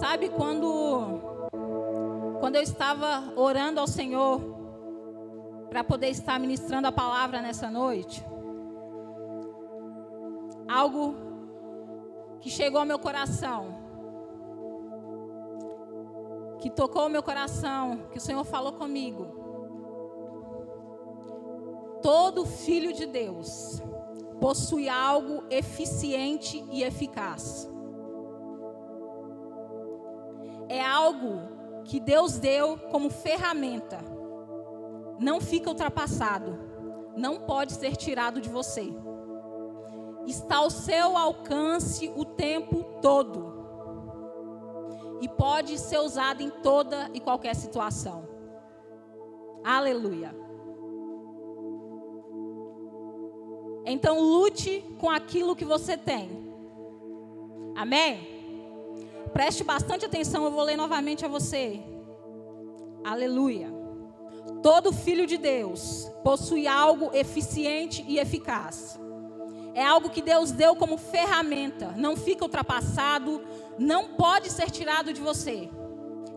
Sabe quando quando eu estava orando ao Senhor para poder estar ministrando a palavra nessa noite, algo que chegou ao meu coração, que tocou o meu coração, que o Senhor falou comigo. Todo filho de Deus possui algo eficiente e eficaz. É algo que Deus deu como ferramenta. Não fica ultrapassado. Não pode ser tirado de você. Está ao seu alcance o tempo todo. E pode ser usado em toda e qualquer situação. Aleluia. Então lute com aquilo que você tem. Amém? Preste bastante atenção, eu vou ler novamente a você. Aleluia. Todo filho de Deus possui algo eficiente e eficaz. É algo que Deus deu como ferramenta, não fica ultrapassado, não pode ser tirado de você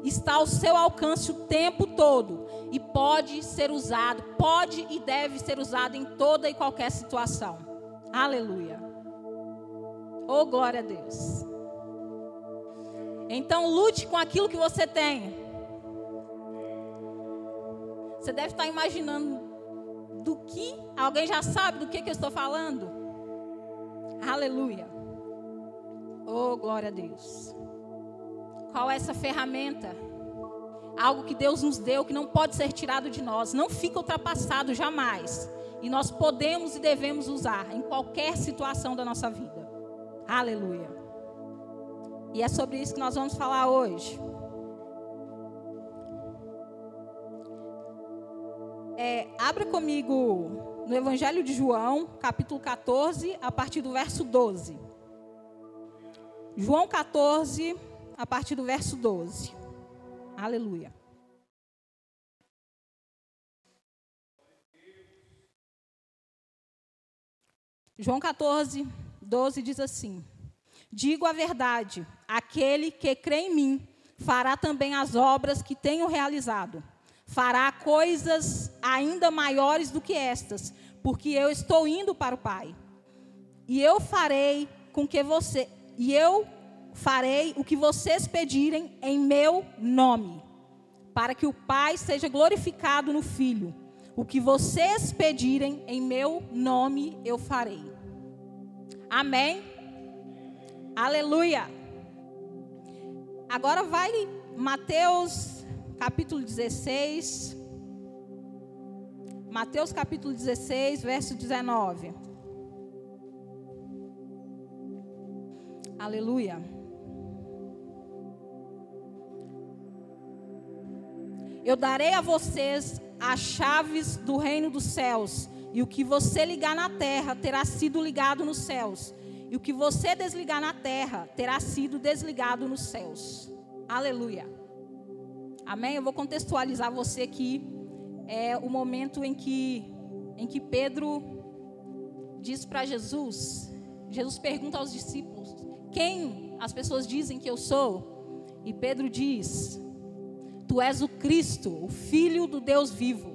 está ao seu alcance o tempo todo e pode ser usado, pode e deve ser usado em toda e qualquer situação. Aleluia. Oh, glória a Deus. Então, lute com aquilo que você tem. Você deve estar imaginando do que. Alguém já sabe do que, que eu estou falando? Aleluia. Oh, glória a Deus. Qual é essa ferramenta? Algo que Deus nos deu que não pode ser tirado de nós, não fica ultrapassado jamais. E nós podemos e devemos usar em qualquer situação da nossa vida. Aleluia. E é sobre isso que nós vamos falar hoje. É, abra comigo no Evangelho de João, capítulo 14, a partir do verso 12. João 14, a partir do verso 12. Aleluia. João 14, 12 diz assim: Digo a verdade, aquele que crê em mim fará também as obras que tenho realizado. Fará coisas ainda maiores do que estas, porque eu estou indo para o Pai. E eu farei com que você, e eu farei o que vocês pedirem em meu nome, para que o Pai seja glorificado no Filho. O que vocês pedirem em meu nome, eu farei. Amém? Aleluia. Agora vai Mateus capítulo 16. Mateus capítulo 16, verso 19. Aleluia. Eu darei a vocês as chaves do reino dos céus, e o que você ligar na terra terá sido ligado nos céus, e o que você desligar na terra terá sido desligado nos céus. Aleluia. Amém? Eu vou contextualizar você aqui. É o momento em que, em que Pedro diz para Jesus: Jesus pergunta aos discípulos: Quem as pessoas dizem que eu sou? E Pedro diz: Tu és o Cristo, o Filho do Deus vivo.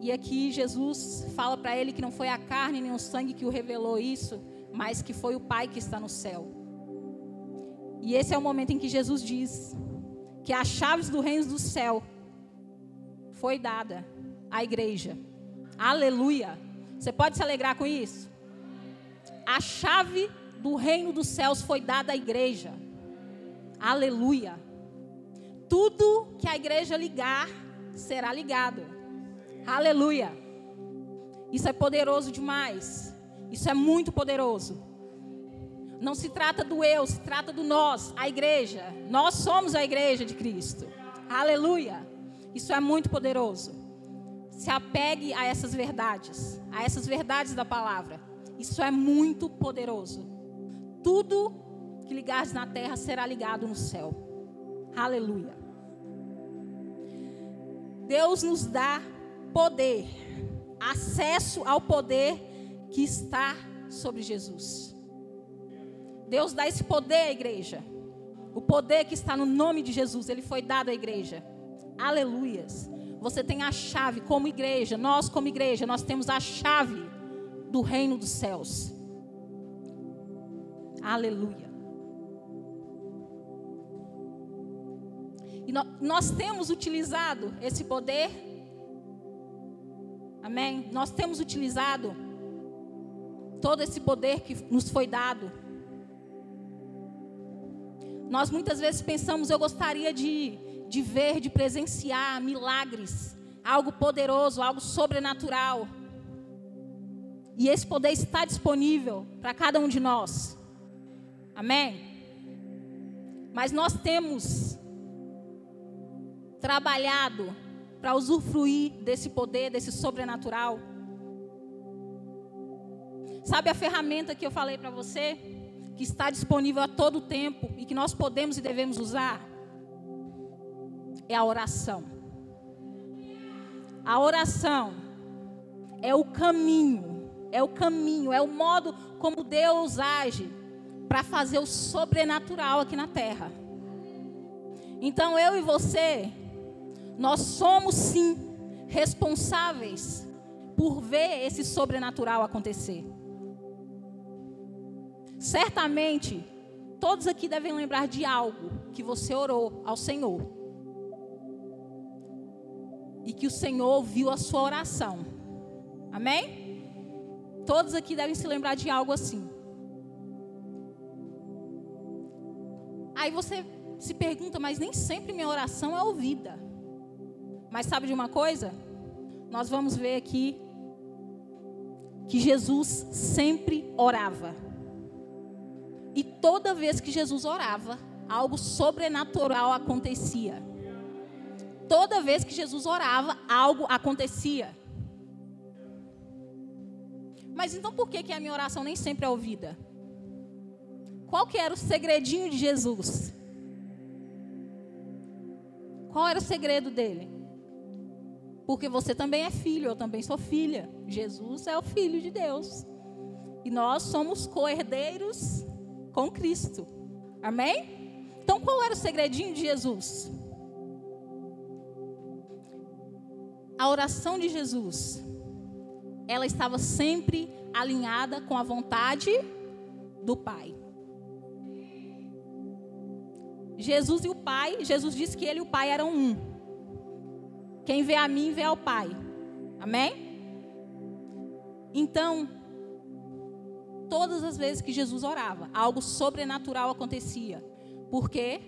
E aqui Jesus fala para ele que não foi a carne nem o sangue que o revelou isso, mas que foi o Pai que está no céu. E esse é o momento em que Jesus diz que as chaves do reino do céu foi dada à igreja. Aleluia. Você pode se alegrar com isso? A chave do reino dos céus foi dada à igreja. Aleluia tudo que a igreja ligar será ligado. Aleluia. Isso é poderoso demais. Isso é muito poderoso. Não se trata do eu, se trata do nós, a igreja. Nós somos a igreja de Cristo. Aleluia. Isso é muito poderoso. Se apegue a essas verdades, a essas verdades da palavra. Isso é muito poderoso. Tudo que ligares na terra será ligado no céu. Aleluia. Deus nos dá poder, acesso ao poder que está sobre Jesus. Deus dá esse poder à igreja. O poder que está no nome de Jesus, ele foi dado à igreja. Aleluias. Você tem a chave como igreja, nós como igreja, nós temos a chave do reino dos céus. Aleluia. E nós temos utilizado esse poder. Amém? Nós temos utilizado todo esse poder que nos foi dado. Nós muitas vezes pensamos, eu gostaria de, de ver, de presenciar milagres, algo poderoso, algo sobrenatural. E esse poder está disponível para cada um de nós. Amém? Mas nós temos trabalhado para usufruir desse poder, desse sobrenatural. Sabe a ferramenta que eu falei para você? Que está disponível a todo tempo e que nós podemos e devemos usar? É a oração. A oração é o caminho, é o caminho, é o modo como Deus age para fazer o sobrenatural aqui na terra. Então eu e você, nós somos sim responsáveis por ver esse sobrenatural acontecer. Certamente, todos aqui devem lembrar de algo que você orou ao Senhor. E que o Senhor ouviu a sua oração. Amém? Todos aqui devem se lembrar de algo assim. Aí você se pergunta, mas nem sempre minha oração é ouvida. Mas sabe de uma coisa? Nós vamos ver aqui que Jesus sempre orava. E toda vez que Jesus orava, algo sobrenatural acontecia. Toda vez que Jesus orava, algo acontecia. Mas então por que, que a minha oração nem sempre é ouvida? Qual que era o segredinho de Jesus? Qual era o segredo dele? Porque você também é filho, eu também sou filha. Jesus é o filho de Deus. E nós somos co-herdeiros com Cristo. Amém? Então qual era o segredinho de Jesus? A oração de Jesus, ela estava sempre alinhada com a vontade do Pai. Jesus e o Pai, Jesus disse que ele e o Pai eram um. Quem vê a mim, vê ao Pai. Amém? Então, todas as vezes que Jesus orava, algo sobrenatural acontecia. Por quê?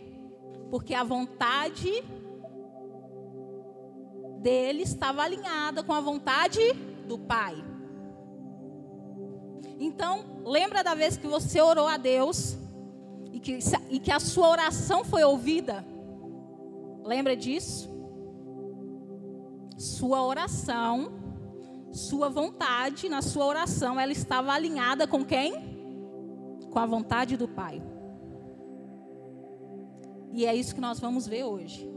Porque a vontade dele estava alinhada com a vontade do Pai. Então, lembra da vez que você orou a Deus e que, e que a sua oração foi ouvida. Lembra disso? Sua oração, sua vontade na sua oração, ela estava alinhada com quem? Com a vontade do Pai. E é isso que nós vamos ver hoje.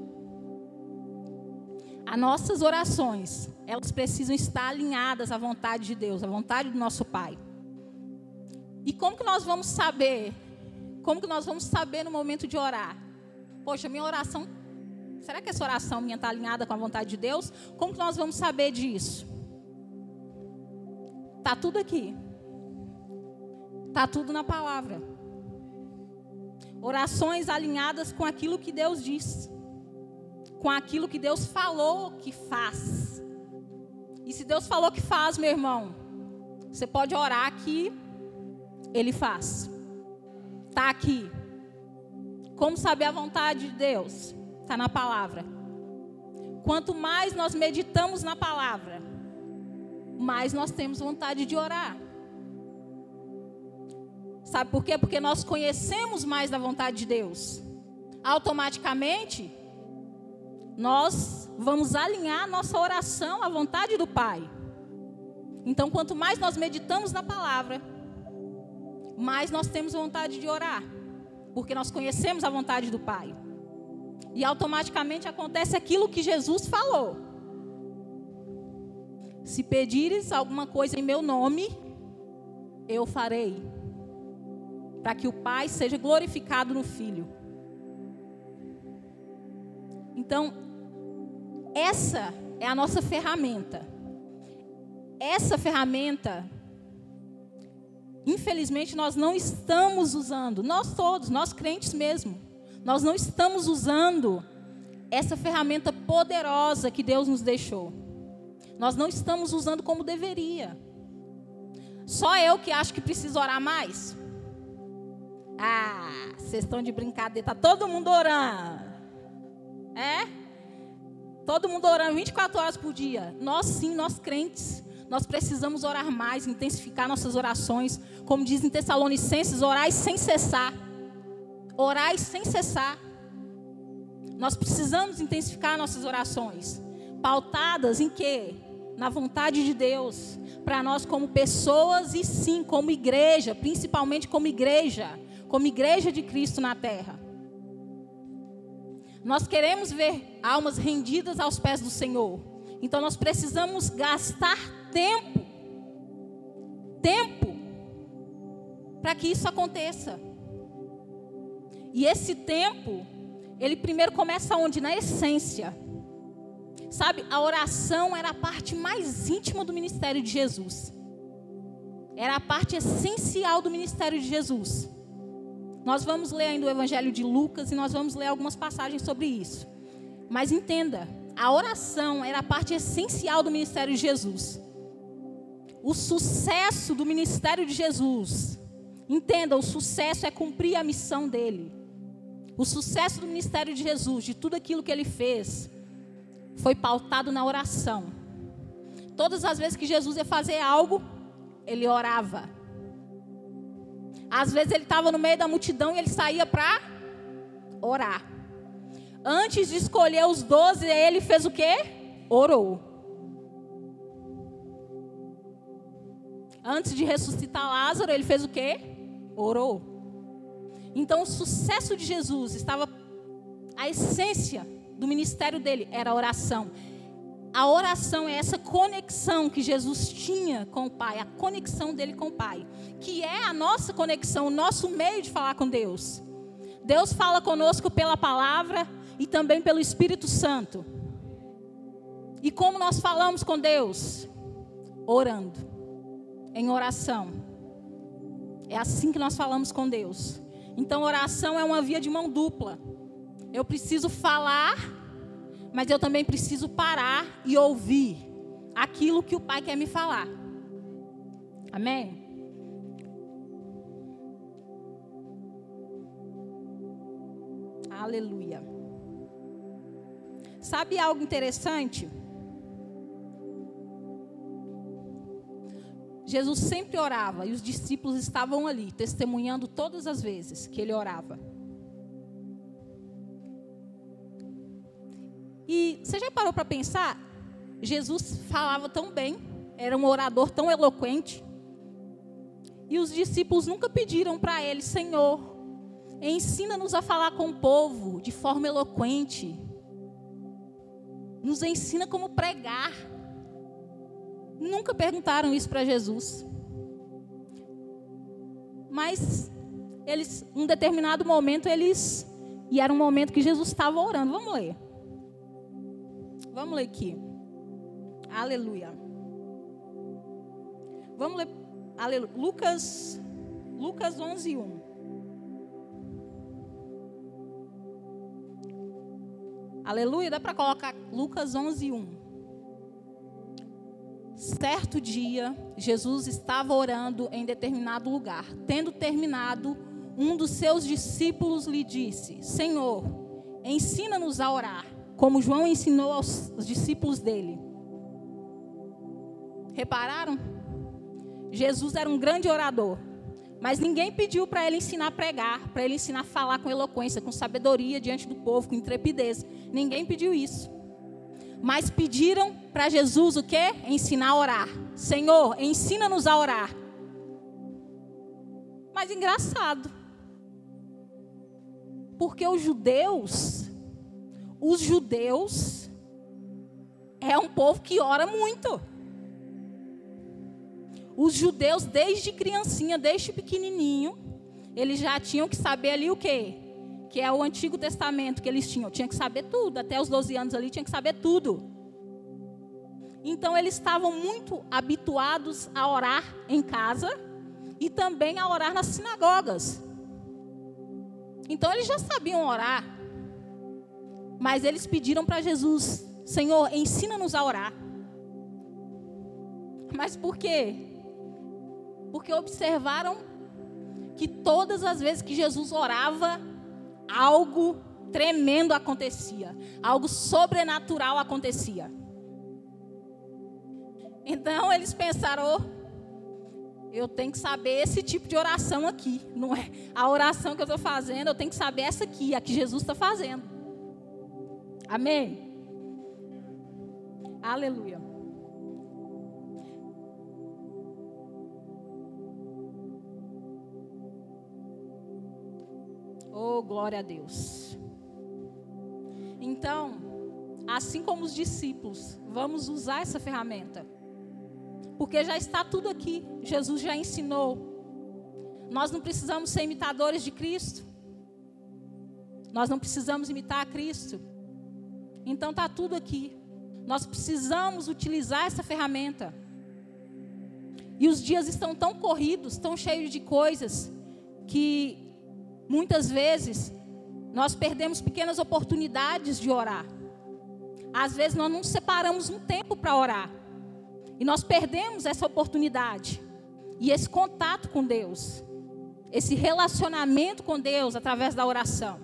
As nossas orações, elas precisam estar alinhadas à vontade de Deus, à vontade do nosso Pai. E como que nós vamos saber como que nós vamos saber no momento de orar? Poxa, minha oração, será que essa oração minha está alinhada com a vontade de Deus? Como que nós vamos saber disso? Tá tudo aqui. Tá tudo na palavra. Orações alinhadas com aquilo que Deus diz. Com aquilo que Deus falou que faz. E se Deus falou que faz, meu irmão, você pode orar que Ele faz. Está aqui. Como saber a vontade de Deus? Está na palavra. Quanto mais nós meditamos na palavra, mais nós temos vontade de orar. Sabe por quê? Porque nós conhecemos mais da vontade de Deus. Automaticamente, nós vamos alinhar nossa oração à vontade do Pai. Então, quanto mais nós meditamos na palavra, mais nós temos vontade de orar, porque nós conhecemos a vontade do Pai. E automaticamente acontece aquilo que Jesus falou. Se pedires alguma coisa em meu nome, eu farei. para que o Pai seja glorificado no Filho. Então, essa é a nossa ferramenta. Essa ferramenta, infelizmente, nós não estamos usando, nós todos, nós crentes mesmo, nós não estamos usando essa ferramenta poderosa que Deus nos deixou. Nós não estamos usando como deveria. Só eu que acho que preciso orar mais? Ah, vocês estão de brincadeira, tá todo mundo orando. É? Todo mundo orando 24 horas por dia. Nós sim, nós crentes, nós precisamos orar mais, intensificar nossas orações. Como diz em Tessalonicenses, orai sem cessar. Orai sem cessar. Nós precisamos intensificar nossas orações. Pautadas em quê? Na vontade de Deus. Para nós como pessoas e sim como igreja, principalmente como igreja como igreja de Cristo na terra. Nós queremos ver almas rendidas aos pés do Senhor. Então nós precisamos gastar tempo, tempo, para que isso aconteça. E esse tempo, ele primeiro começa onde? Na essência. Sabe, a oração era a parte mais íntima do ministério de Jesus. Era a parte essencial do ministério de Jesus. Nós vamos ler ainda o Evangelho de Lucas e nós vamos ler algumas passagens sobre isso. Mas entenda, a oração era a parte essencial do ministério de Jesus. O sucesso do ministério de Jesus, entenda, o sucesso é cumprir a missão dele. O sucesso do ministério de Jesus, de tudo aquilo que ele fez, foi pautado na oração. Todas as vezes que Jesus ia fazer algo, ele orava. Às vezes ele estava no meio da multidão e ele saía para orar. Antes de escolher os doze, ele fez o quê? Orou. Antes de ressuscitar Lázaro, ele fez o quê? Orou. Então o sucesso de Jesus estava a essência do ministério dele era a oração. A oração é essa conexão que Jesus tinha com o Pai, a conexão dele com o Pai, que é a nossa conexão, o nosso meio de falar com Deus. Deus fala conosco pela palavra e também pelo Espírito Santo. E como nós falamos com Deus? Orando, em oração. É assim que nós falamos com Deus. Então, oração é uma via de mão dupla. Eu preciso falar mas eu também preciso parar e ouvir aquilo que o Pai quer me falar. Amém? Aleluia. Sabe algo interessante? Jesus sempre orava e os discípulos estavam ali, testemunhando todas as vezes que ele orava. E você já parou para pensar? Jesus falava tão bem, era um orador tão eloquente. E os discípulos nunca pediram para ele, Senhor, ensina-nos a falar com o povo de forma eloquente. Nos ensina como pregar. Nunca perguntaram isso para Jesus. Mas eles, um determinado momento, eles. E era um momento que Jesus estava orando. Vamos ler. Vamos ler aqui. Aleluia. Vamos ler aleluia. Lucas, Lucas 11, 1. Aleluia. Dá para colocar Lucas 11, 1. Certo dia, Jesus estava orando em determinado lugar. Tendo terminado, um dos seus discípulos lhe disse: Senhor, ensina-nos a orar como João ensinou aos discípulos dele. Repararam? Jesus era um grande orador, mas ninguém pediu para ele ensinar a pregar, para ele ensinar a falar com eloquência, com sabedoria diante do povo, com intrepidez. Ninguém pediu isso. Mas pediram para Jesus o quê? Ensinar a orar. Senhor, ensina-nos a orar. Mas engraçado. Porque os judeus os judeus é um povo que ora muito. Os judeus, desde criancinha, desde pequenininho, eles já tinham que saber ali o quê? Que é o Antigo Testamento que eles tinham. Tinha que saber tudo. Até os 12 anos ali tinha que saber tudo. Então eles estavam muito habituados a orar em casa e também a orar nas sinagogas. Então eles já sabiam orar. Mas eles pediram para Jesus: Senhor, ensina-nos a orar. Mas por quê? Porque observaram que todas as vezes que Jesus orava, algo tremendo acontecia, algo sobrenatural acontecia. Então eles pensaram: oh, eu tenho que saber esse tipo de oração aqui, não é? A oração que eu estou fazendo, eu tenho que saber essa aqui, a que Jesus está fazendo. Amém? Aleluia. Oh, glória a Deus. Então, assim como os discípulos, vamos usar essa ferramenta. Porque já está tudo aqui. Jesus já ensinou. Nós não precisamos ser imitadores de Cristo. Nós não precisamos imitar a Cristo. Então está tudo aqui. Nós precisamos utilizar essa ferramenta. E os dias estão tão corridos, tão cheios de coisas, que muitas vezes nós perdemos pequenas oportunidades de orar. Às vezes nós não separamos um tempo para orar. E nós perdemos essa oportunidade. E esse contato com Deus. Esse relacionamento com Deus através da oração.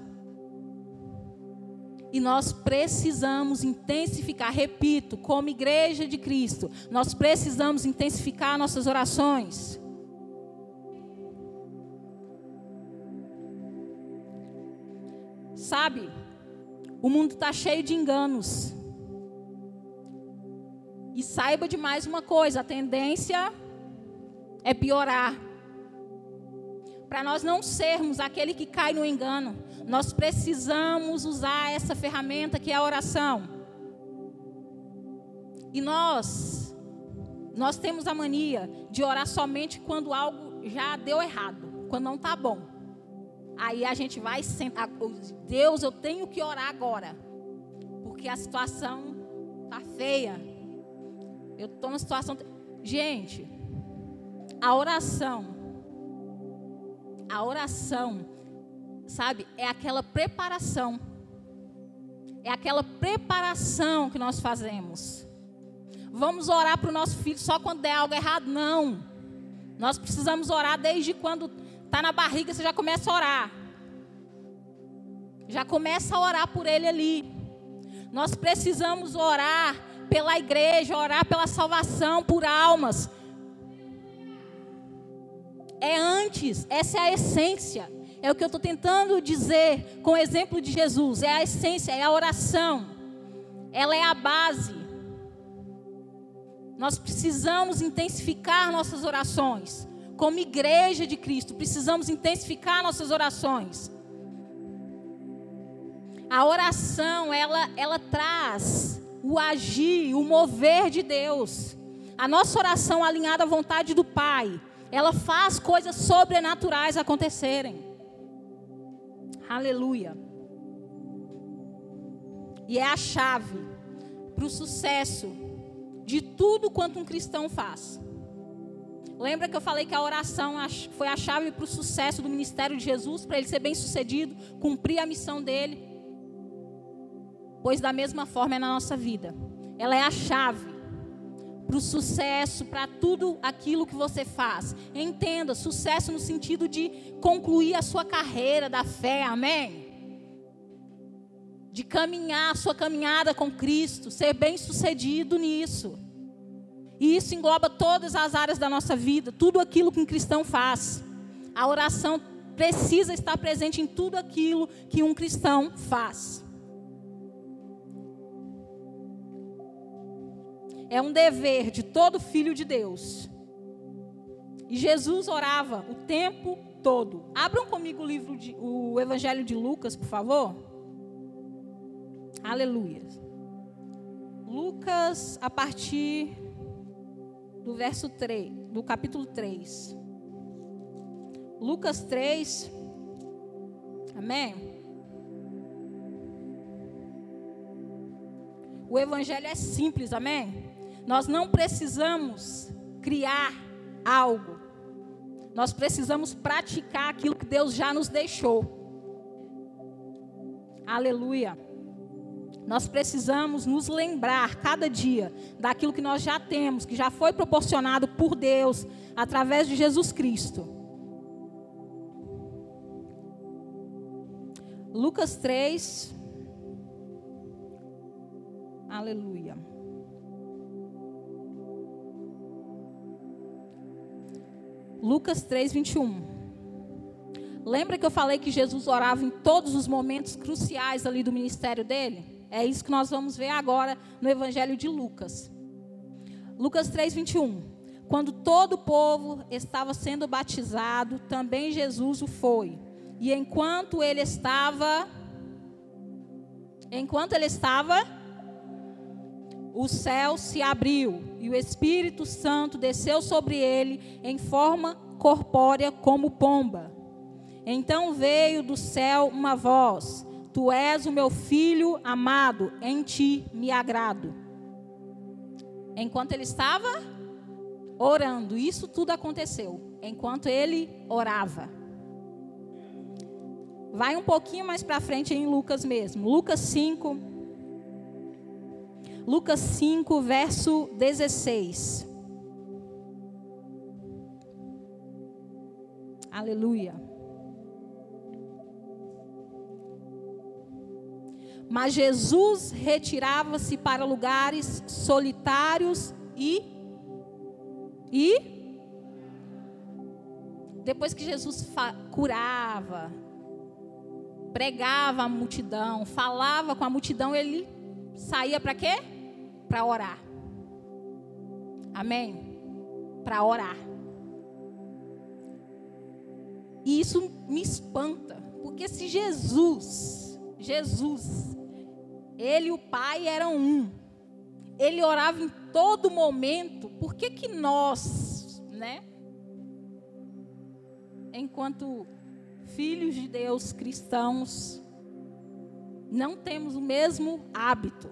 E nós precisamos intensificar, repito, como igreja de Cristo, nós precisamos intensificar nossas orações. Sabe, o mundo está cheio de enganos. E saiba de mais uma coisa: a tendência é piorar. Para nós não sermos aquele que cai no engano, nós precisamos usar essa ferramenta que é a oração. E nós, nós temos a mania de orar somente quando algo já deu errado, quando não está bom. Aí a gente vai sentar, Deus, eu tenho que orar agora, porque a situação está feia. Eu estou numa situação. Gente, a oração, a oração, sabe, é aquela preparação. É aquela preparação que nós fazemos. Vamos orar para o nosso filho só quando der algo errado? Não. Nós precisamos orar desde quando está na barriga, você já começa a orar. Já começa a orar por ele ali. Nós precisamos orar pela igreja, orar pela salvação, por almas. É antes, essa é a essência. É o que eu estou tentando dizer com o exemplo de Jesus. É a essência, é a oração. Ela é a base. Nós precisamos intensificar nossas orações. Como igreja de Cristo, precisamos intensificar nossas orações. A oração, ela, ela traz o agir, o mover de Deus. A nossa oração alinhada à vontade do Pai, ela faz coisas sobrenaturais acontecerem. Aleluia. E é a chave para o sucesso de tudo quanto um cristão faz. Lembra que eu falei que a oração foi a chave para o sucesso do ministério de Jesus, para ele ser bem sucedido, cumprir a missão dele? Pois da mesma forma é na nossa vida. Ela é a chave para o sucesso, para tudo aquilo que você faz. Entenda, sucesso no sentido de concluir a sua carreira da fé, amém? De caminhar a sua caminhada com Cristo, ser bem sucedido nisso. E isso engloba todas as áreas da nossa vida, tudo aquilo que um cristão faz. A oração precisa estar presente em tudo aquilo que um cristão faz. é um dever de todo filho de Deus. E Jesus orava o tempo todo. Abram comigo o livro de, o Evangelho de Lucas, por favor. Aleluia. Lucas a partir do verso 3, do capítulo 3. Lucas 3. Amém? O evangelho é simples, amém? Nós não precisamos criar algo. Nós precisamos praticar aquilo que Deus já nos deixou. Aleluia. Nós precisamos nos lembrar cada dia daquilo que nós já temos, que já foi proporcionado por Deus através de Jesus Cristo. Lucas 3. Aleluia. Lucas 3, 21. Lembra que eu falei que Jesus orava em todos os momentos cruciais ali do ministério dele? É isso que nós vamos ver agora no Evangelho de Lucas. Lucas 3, 21. Quando todo o povo estava sendo batizado, também Jesus o foi. E enquanto ele estava. Enquanto ele estava o céu se abriu e o Espírito Santo desceu sobre ele em forma corpórea como pomba. Então veio do céu uma voz: Tu és o meu filho amado, em ti me agrado. Enquanto ele estava orando, isso tudo aconteceu. Enquanto ele orava. Vai um pouquinho mais para frente em Lucas mesmo. Lucas 5, Lucas 5, verso 16. Aleluia. Mas Jesus retirava-se para lugares solitários e e depois que Jesus curava, pregava a multidão, falava com a multidão, ele saía para quê? Para orar. Amém? Para orar. E isso me espanta, porque se Jesus, Jesus, ele e o Pai eram um, ele orava em todo momento, por que que nós, né? Enquanto filhos de Deus, cristãos, não temos o mesmo hábito.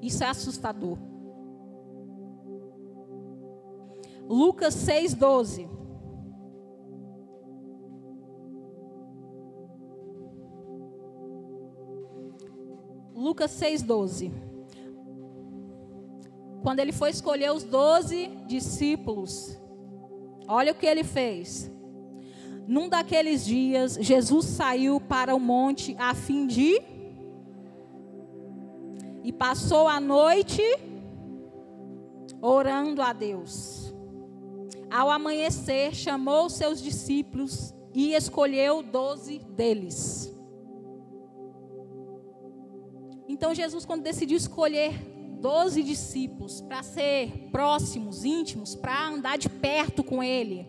Isso é assustador. Lucas 6,12. Lucas 6,12. Quando ele foi escolher os doze discípulos, olha o que ele fez. Num daqueles dias, Jesus saiu para o monte a fim de. E passou a noite orando a Deus. Ao amanhecer, chamou seus discípulos e escolheu doze deles. Então, Jesus, quando decidiu escolher doze discípulos para ser próximos, íntimos, para andar de perto com Ele,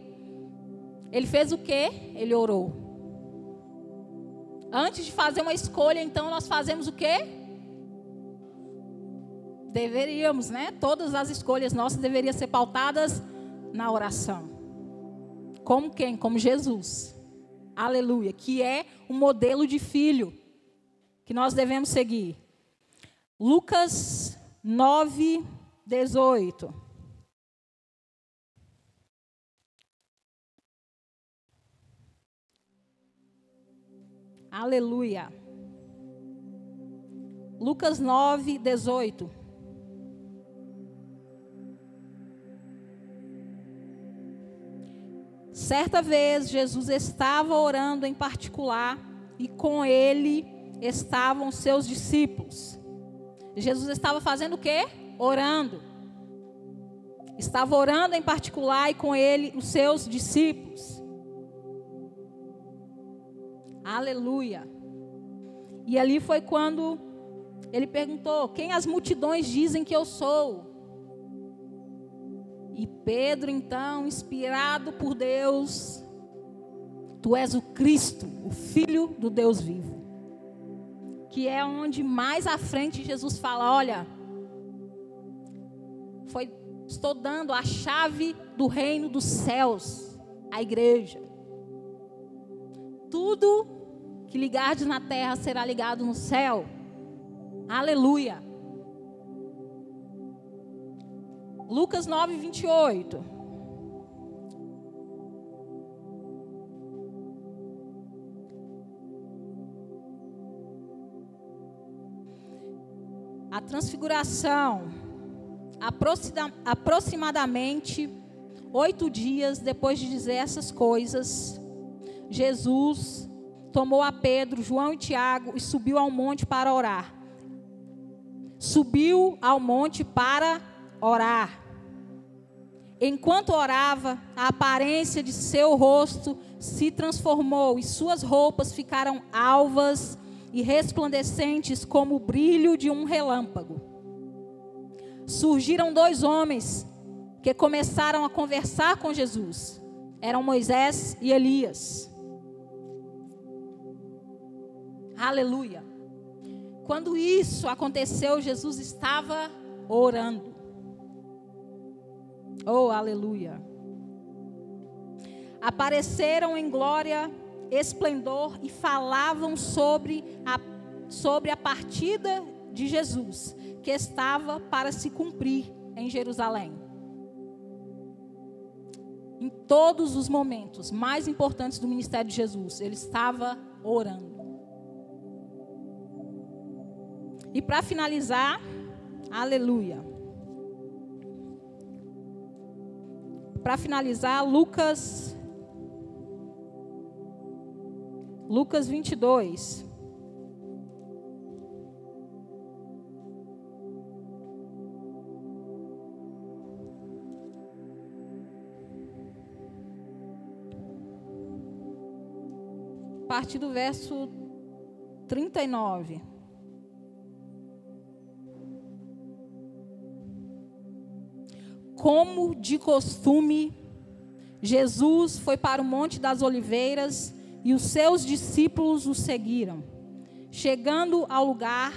ele fez o quê? Ele orou. Antes de fazer uma escolha, então nós fazemos o quê? Deveríamos, né? Todas as escolhas nossas deveriam ser pautadas na oração. Como quem? Como Jesus. Aleluia. Que é o modelo de filho que nós devemos seguir. Lucas 9, 18. Aleluia. Lucas 9, 18. Certa vez Jesus estava orando em particular e com ele estavam seus discípulos. Jesus estava fazendo o quê? Orando. Estava orando em particular e com ele os seus discípulos. Aleluia. E ali foi quando ele perguntou: Quem as multidões dizem que eu sou? E Pedro, então, inspirado por Deus, Tu és o Cristo, o Filho do Deus vivo. Que é onde mais à frente Jesus fala: Olha, foi, estou dando a chave do reino dos céus à igreja. tudo que ligardes na terra será ligado no céu. Aleluia. Lucas 9, 28. Transfiguração, aproximadamente oito dias depois de dizer essas coisas, Jesus tomou a Pedro, João e Tiago e subiu ao monte para orar. Subiu ao monte para orar. Enquanto orava, a aparência de seu rosto se transformou e suas roupas ficaram alvas e resplandecentes como o brilho de um relâmpago. Surgiram dois homens que começaram a conversar com Jesus. Eram Moisés e Elias. Aleluia. Quando isso aconteceu, Jesus estava orando. Oh, aleluia. Apareceram em glória, esplendor e falavam sobre a, sobre a partida de Jesus, que estava para se cumprir em Jerusalém. Em todos os momentos mais importantes do ministério de Jesus, ele estava orando. E para finalizar, aleluia. para finalizar, Lucas. Lucas 22. A partir do verso 39. como de costume, Jesus foi para o Monte das Oliveiras e os seus discípulos o seguiram. Chegando ao lugar,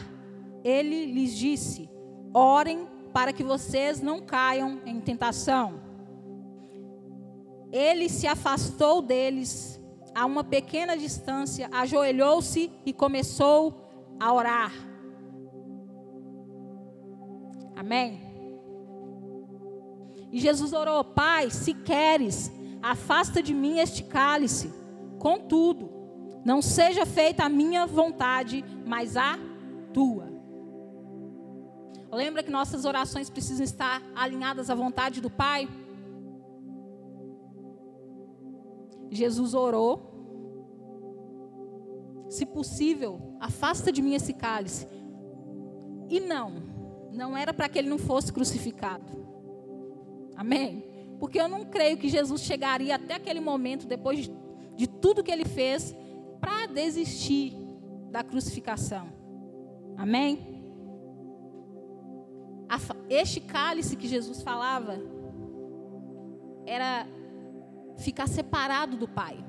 ele lhes disse: Orem para que vocês não caiam em tentação. Ele se afastou deles a uma pequena distância, ajoelhou-se e começou a orar. Amém. E Jesus orou: Pai, se queres, afasta de mim este cálice. Contudo, não seja feita a minha vontade, mas a tua. Lembra que nossas orações precisam estar alinhadas à vontade do Pai? Jesus orou. Se possível, afasta de mim esse cálice. E não, não era para que ele não fosse crucificado. Amém? Porque eu não creio que Jesus chegaria até aquele momento, depois de, de tudo que ele fez, para desistir da crucificação. Amém? Este cálice que Jesus falava era ficar separado do Pai.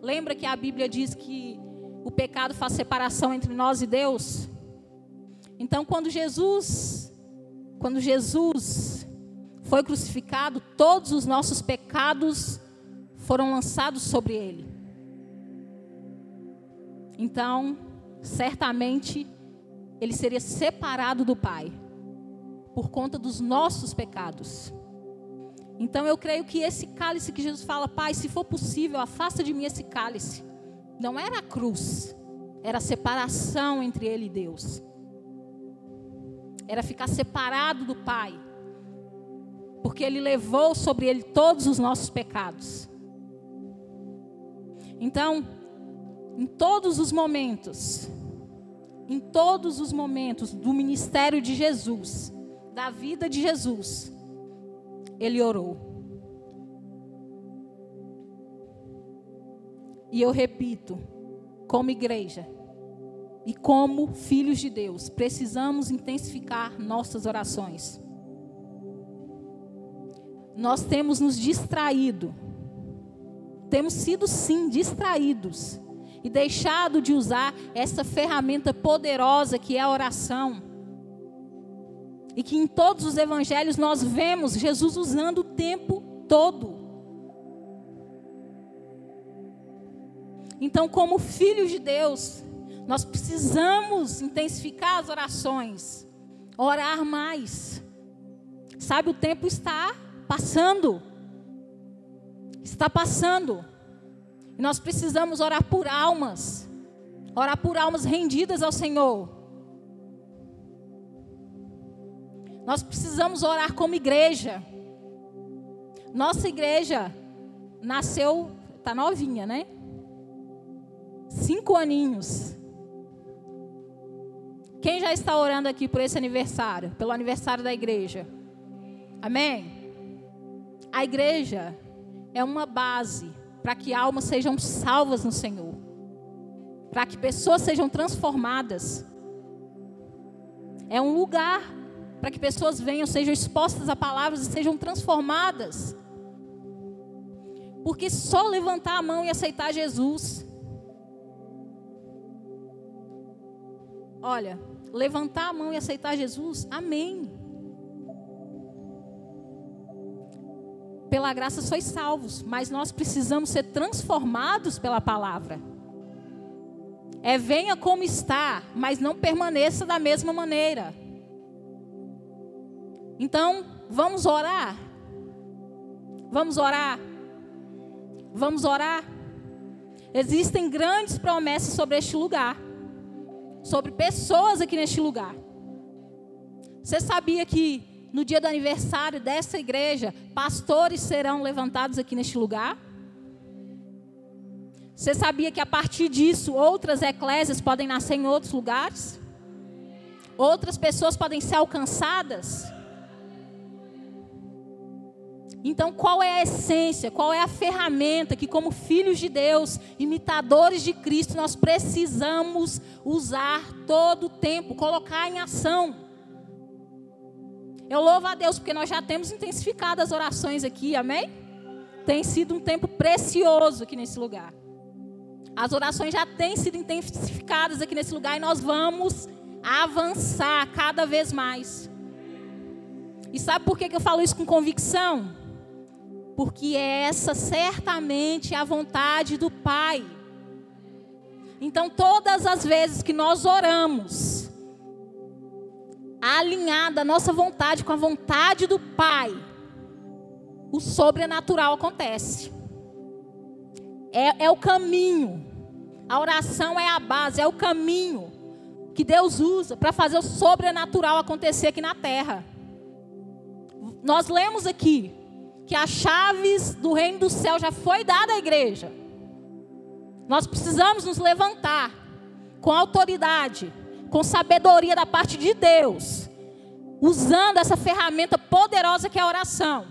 Lembra que a Bíblia diz que o pecado faz separação entre nós e Deus? Então, quando Jesus, quando Jesus foi crucificado, todos os nossos pecados foram lançados sobre ele. Então, certamente, ele seria separado do Pai por conta dos nossos pecados. Então, eu creio que esse cálice que Jesus fala, Pai, se for possível, afasta de mim esse cálice. Não era a cruz, era a separação entre ele e Deus. Era ficar separado do Pai porque Ele levou sobre Ele todos os nossos pecados. Então, em todos os momentos, em todos os momentos do ministério de Jesus, da vida de Jesus, Ele orou. E eu repito, como igreja e como filhos de Deus, precisamos intensificar nossas orações nós temos nos distraído. Temos sido sim distraídos e deixado de usar essa ferramenta poderosa que é a oração. E que em todos os evangelhos nós vemos Jesus usando o tempo todo. Então, como filhos de Deus, nós precisamos intensificar as orações, orar mais. Sabe, o tempo está passando. Está passando. E nós precisamos orar por almas. Orar por almas rendidas ao Senhor. Nós precisamos orar como igreja. Nossa igreja nasceu, tá novinha, né? Cinco aninhos. Quem já está orando aqui por esse aniversário? Pelo aniversário da igreja? Amém? A igreja é uma base para que almas sejam salvas no Senhor, para que pessoas sejam transformadas. É um lugar para que pessoas venham, sejam expostas a palavras e sejam transformadas. Porque só levantar a mão e aceitar Jesus. Olha, levantar a mão e aceitar Jesus, amém. Pela graça sois salvos, mas nós precisamos ser transformados pela palavra. É venha como está, mas não permaneça da mesma maneira. Então, vamos orar. Vamos orar. Vamos orar. Existem grandes promessas sobre este lugar. Sobre pessoas aqui neste lugar. Você sabia que no dia do aniversário dessa igreja, pastores serão levantados aqui neste lugar? Você sabia que a partir disso outras eclésias podem nascer em outros lugares? Outras pessoas podem ser alcançadas? Então, qual é a essência, qual é a ferramenta que, como filhos de Deus, imitadores de Cristo, nós precisamos usar todo o tempo, colocar em ação? Eu louvo a Deus porque nós já temos intensificado as orações aqui, amém? Tem sido um tempo precioso aqui nesse lugar. As orações já têm sido intensificadas aqui nesse lugar e nós vamos avançar cada vez mais. E sabe por que eu falo isso com convicção? porque essa certamente é a vontade do Pai. Então, todas as vezes que nós oramos, alinhada a nossa vontade com a vontade do Pai, o sobrenatural acontece. É, é o caminho. A oração é a base, é o caminho que Deus usa para fazer o sobrenatural acontecer aqui na terra. Nós lemos aqui que as chaves do reino do céu já foi dada à igreja. Nós precisamos nos levantar com autoridade, com sabedoria da parte de Deus, usando essa ferramenta poderosa que é a oração,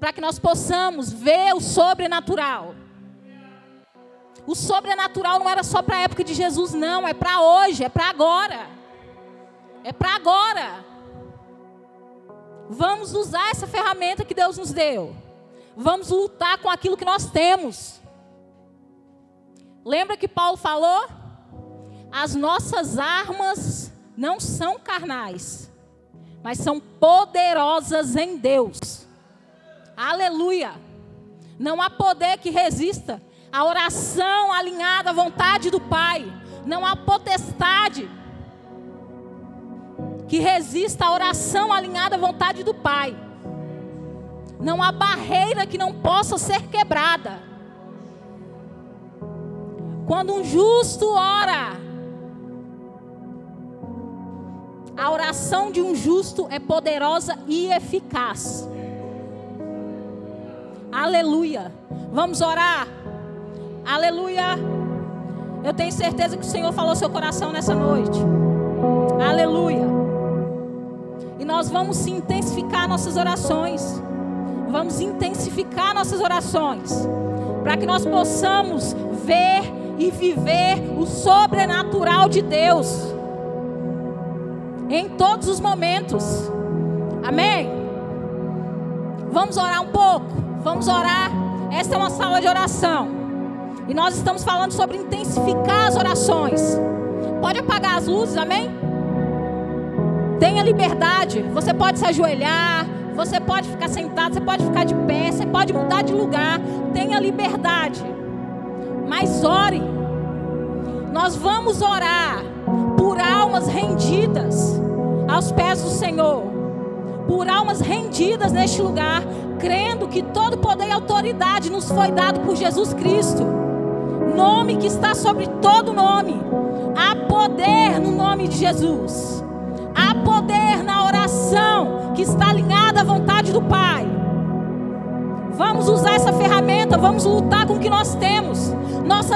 para que nós possamos ver o sobrenatural. O sobrenatural não era só para a época de Jesus, não, é para hoje, é para agora. É para agora. Vamos usar essa ferramenta que Deus nos deu. Vamos lutar com aquilo que nós temos. Lembra que Paulo falou? As nossas armas não são carnais, mas são poderosas em Deus. Aleluia! Não há poder que resista à oração alinhada à vontade do Pai. Não há potestade que resista à oração alinhada à vontade do Pai. Não há barreira que não possa ser quebrada. Quando um justo ora, a oração de um justo é poderosa e eficaz. Aleluia. Vamos orar. Aleluia. Eu tenho certeza que o Senhor falou seu coração nessa noite. Aleluia. E nós vamos intensificar nossas orações. Vamos intensificar nossas orações. Para que nós possamos ver e viver o sobrenatural de Deus. Em todos os momentos. Amém? Vamos orar um pouco. Vamos orar. Esta é uma sala de oração. E nós estamos falando sobre intensificar as orações. Pode apagar as luzes, amém? Tenha liberdade. Você pode se ajoelhar, você pode ficar sentado, você pode ficar de pé, você pode mudar de lugar. Tenha liberdade. Mas ore. Nós vamos orar por almas rendidas aos pés do Senhor. Por almas rendidas neste lugar, crendo que todo poder e autoridade nos foi dado por Jesus Cristo. Nome que está sobre todo nome. Há poder no nome de Jesus. Há poder na oração que está alinhada à vontade do Pai. Vamos usar essa ferramenta, vamos lutar com o que nós temos. Nossas